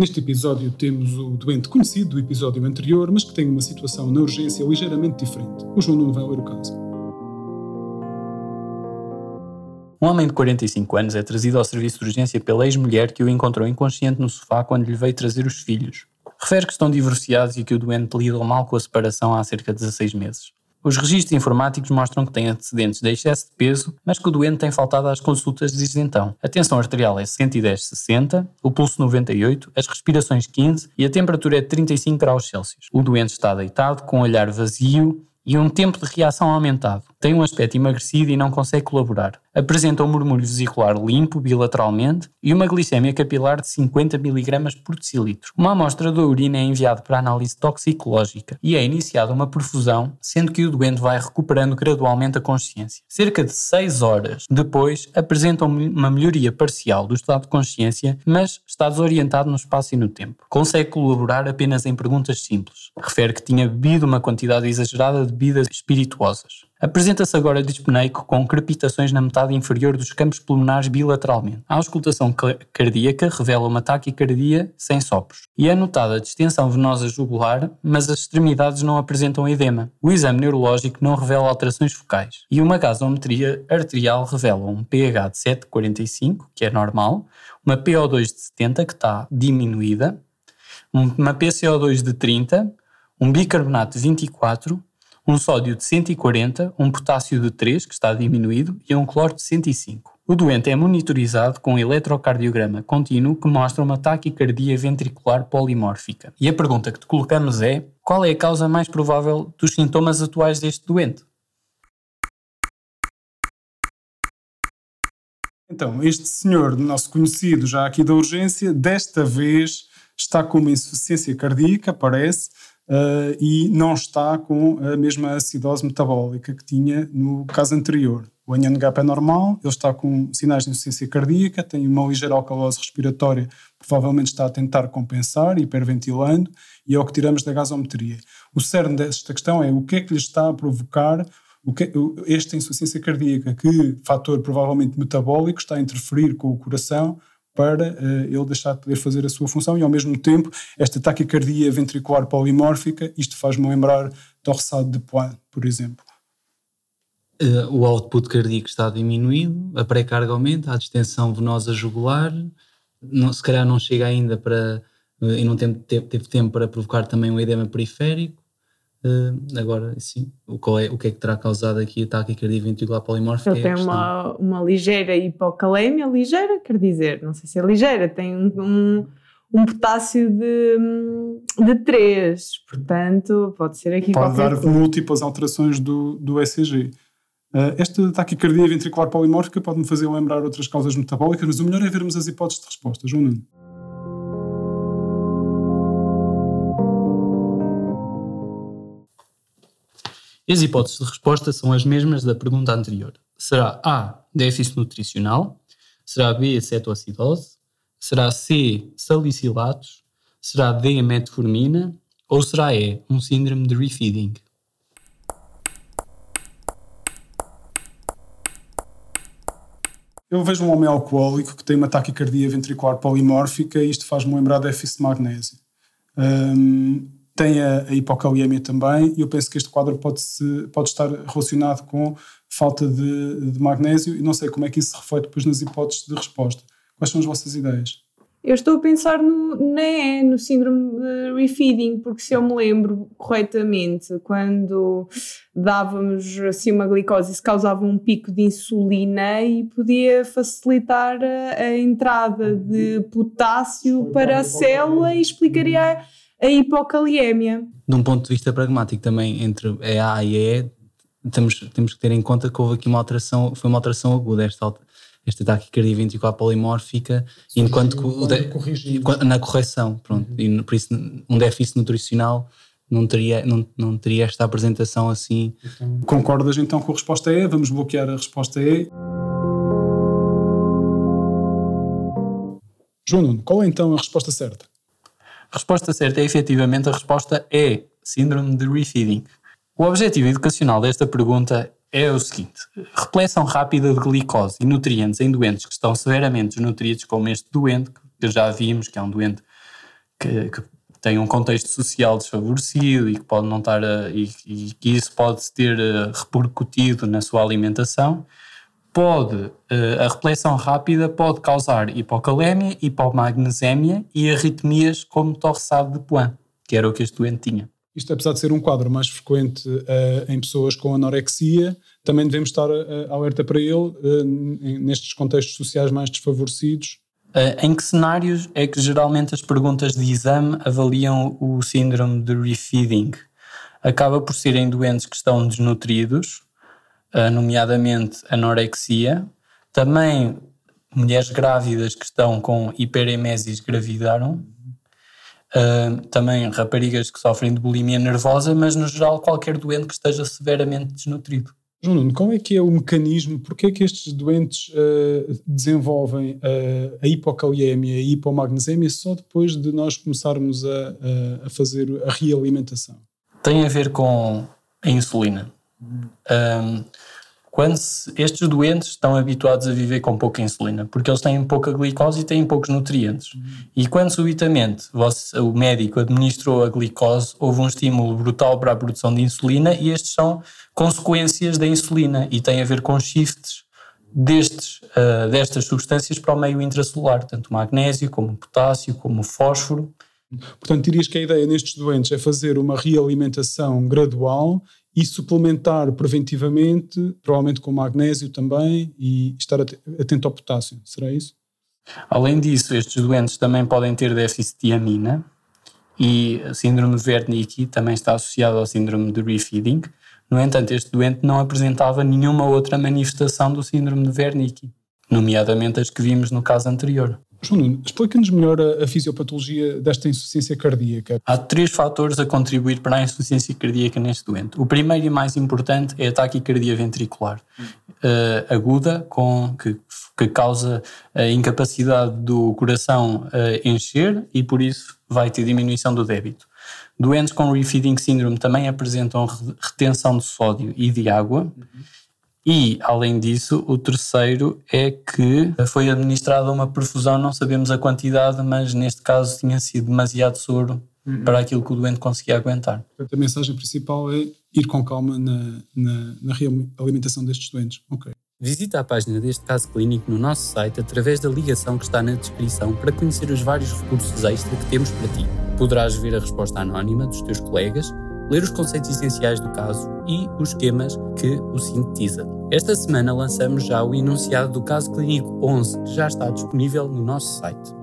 Neste episódio temos o doente conhecido do episódio anterior, mas que tem uma situação na urgência ligeiramente diferente. O João Nuno vai ler o caso. Um homem de 45 anos é trazido ao serviço de urgência pela ex-mulher que o encontrou inconsciente no sofá quando lhe veio trazer os filhos. Refere que estão divorciados e que o doente lidou mal com a separação há cerca de 16 meses. Os registros informáticos mostram que tem antecedentes de excesso de peso, mas que o doente tem faltado às consultas desde então. A tensão arterial é 110-60, o pulso 98, as respirações 15 e a temperatura é de 35 graus Celsius. O doente está deitado, com o olhar vazio e um tempo de reação aumentado. Tem um aspecto emagrecido e não consegue colaborar. Apresenta um murmúrio vesicular limpo bilateralmente e uma glicemia capilar de 50 mg por decilitro. Uma amostra da urina é enviada para análise toxicológica e é iniciada uma perfusão, sendo que o doente vai recuperando gradualmente a consciência. Cerca de 6 horas depois, apresenta uma melhoria parcial do estado de consciência, mas está desorientado no espaço e no tempo. Consegue colaborar apenas em perguntas simples. Refere que tinha bebido uma quantidade exagerada de bebidas espirituosas. Apresenta-se agora dispneico com crepitações na metade inferior dos campos pulmonares bilateralmente. A auscultação cardíaca revela uma taquicardia sem sopros. E é notada distensão venosa jugular, mas as extremidades não apresentam edema. O exame neurológico não revela alterações focais. E uma gasometria arterial revela um pH de 7,45, que é normal, uma PO2 de 70, que está diminuída, uma PCO2 de 30, um bicarbonato de 24, um sódio de 140, um potássio de 3, que está diminuído, e um cloro de 105. O doente é monitorizado com um eletrocardiograma contínuo que mostra uma taquicardia ventricular polimórfica. E a pergunta que te colocamos é: qual é a causa mais provável dos sintomas atuais deste doente? Então, este senhor, nosso conhecido já aqui da urgência, desta vez está com uma insuficiência cardíaca, parece, uh, e não está com a mesma acidose metabólica que tinha no caso anterior. O NNGAP é normal, ele está com sinais de insuficiência cardíaca, tem uma ligeira alcalose respiratória, provavelmente está a tentar compensar, hiperventilando, e é o que tiramos da gasometria. O cerne desta questão é o que é que lhe está a provocar que, esta insuficiência cardíaca, que fator provavelmente metabólico está a interferir com o coração para uh, ele deixar de poder fazer a sua função e ao mesmo tempo esta taquicardia ventricular polimórfica, isto faz-me lembrar Torsade de Poix, por exemplo. Uh, o output cardíaco está diminuído, a pré-carga aumenta, a distensão venosa jugular, não, se calhar não chega ainda para, uh, e não teve, teve tempo para provocar também um edema periférico, Uh, agora, sim, o, qual é, o que é que terá causado aqui a taquicardia ventricular polimórfica? Ele é tem uma, uma ligeira hipocalemia, ligeira, quer dizer, não sei se é ligeira, tem um, um, um potássio de, de 3, portanto, pode ser aqui Pode dar coisa. múltiplas alterações do, do ECG. Uh, esta taquicardia ventricular polimórfica pode-me fazer lembrar outras causas metabólicas, mas o melhor é vermos as hipóteses de resposta. João Nuno. As hipóteses de resposta são as mesmas da pergunta anterior. Será A, déficit nutricional? Será B, cetoacidose? Será C, salicilatos? Será D, metformina? Ou será E, um síndrome de refeeding? Eu vejo um homem alcoólico que tem uma taquicardia ventricular polimórfica e isto faz-me lembrar déficit de magnésio. Um, tem a, a hipocaliemia também, e eu penso que este quadro pode, -se, pode estar relacionado com falta de, de, magnésio, e não sei como é que isso se reflete depois nas hipóteses de resposta. Quais são as vossas ideias? Eu estou a pensar no, na no síndrome de refeeding, porque se eu me lembro corretamente, quando dávamos assim uma glicose, isso causava um pico de insulina e podia facilitar a, a entrada de potássio para a célula e explicaria a hipocaliemia. De um ponto de vista pragmático também, entre A e E, temos, temos que ter em conta que houve aqui uma alteração, foi uma alteração aguda, esta, esta taquicardia ventricular polimórfica, Sim, enquanto que o de, na correção, pronto, uhum. e por isso um déficit nutricional não teria, não, não teria esta apresentação assim. Então, concordas então com a resposta E? Vamos bloquear a resposta E. João Nuno, qual é então a resposta certa? A resposta certa é efetivamente a resposta é síndrome de refeeding. O objetivo educacional desta pergunta é o seguinte: reflexão rápida de glicose e nutrientes em doentes que estão severamente desnutridos, como este doente, que já vimos que é um doente que, que tem um contexto social desfavorecido e que pode não estar a, e, e que isso pode ter uh, repercutido na sua alimentação, pode uh, a reflexão rápida pode causar hipocalémia, hipomagnesémia e arritmias como torçado de Poin, que era o que este doente tinha. Isto, apesar de ser um quadro mais frequente uh, em pessoas com anorexia, também devemos estar uh, alerta para ele uh, nestes contextos sociais mais desfavorecidos. em que cenários é que geralmente as perguntas de exame avaliam o síndrome de refeeding? Acaba por serem doentes que estão desnutridos, nomeadamente anorexia, também mulheres grávidas que estão com hiperemesis gravidaram, Uh, também raparigas que sofrem de bulimia nervosa, mas no geral qualquer doente que esteja severamente desnutrido. João Nuno, qual é que é o mecanismo, porque é que estes doentes uh, desenvolvem uh, a hipocaliemia e a hipomagnesemia só depois de nós começarmos a, a fazer a realimentação? Tem a ver com a insulina. Um, quando se, estes doentes estão habituados a viver com pouca insulina, porque eles têm pouca glicose e têm poucos nutrientes. Uhum. E quando subitamente você, o médico administrou a glicose, houve um estímulo brutal para a produção de insulina e estes são consequências da insulina e têm a ver com shifts destes, uh, destas substâncias para o meio intracelular, tanto magnésio como potássio, como fósforo. Portanto, dirias que a ideia nestes doentes é fazer uma realimentação gradual e suplementar preventivamente, provavelmente com magnésio também, e estar atento ao potássio. Será isso? Além disso, estes doentes também podem ter déficit de amina e a síndrome de Wernicke também está associado ao síndrome de refeeding. No entanto, este doente não apresentava nenhuma outra manifestação do síndrome de Wernicke, nomeadamente as que vimos no caso anterior. João Nuno, explica-nos melhor a, a, fisiopatologia desta insuficiência cardíaca. Há três fatores a contribuir para a insuficiência cardíaca neste doente. O primeiro e mais importante é a taquicardia ventricular uh, aguda, com, que, que, causa a incapacidade do coração uh, encher e por isso vai ter diminuição do débito. Doentes com refeeding syndrome também apresentam retenção de sódio e de água. Uhum e, além disso, o terceiro é que foi administrada uma perfusão, não sabemos a quantidade, mas neste caso tinha sido demasiado soro uhum. para aquilo que o doente conseguia aguentar. A mensagem principal é ir com calma na, na, na realimentação destes doentes. Ok. Visita a página deste caso clínico no nosso site através da ligação que está na descrição para conhecer os vários recursos extra que temos para ti. Poderás ver a resposta anónima dos teus colegas ler os conceitos essenciais do caso e os esquemas que o sintetiza. Esta semana lançamos já o enunciado do caso clínico 11, que já está disponível no nosso site.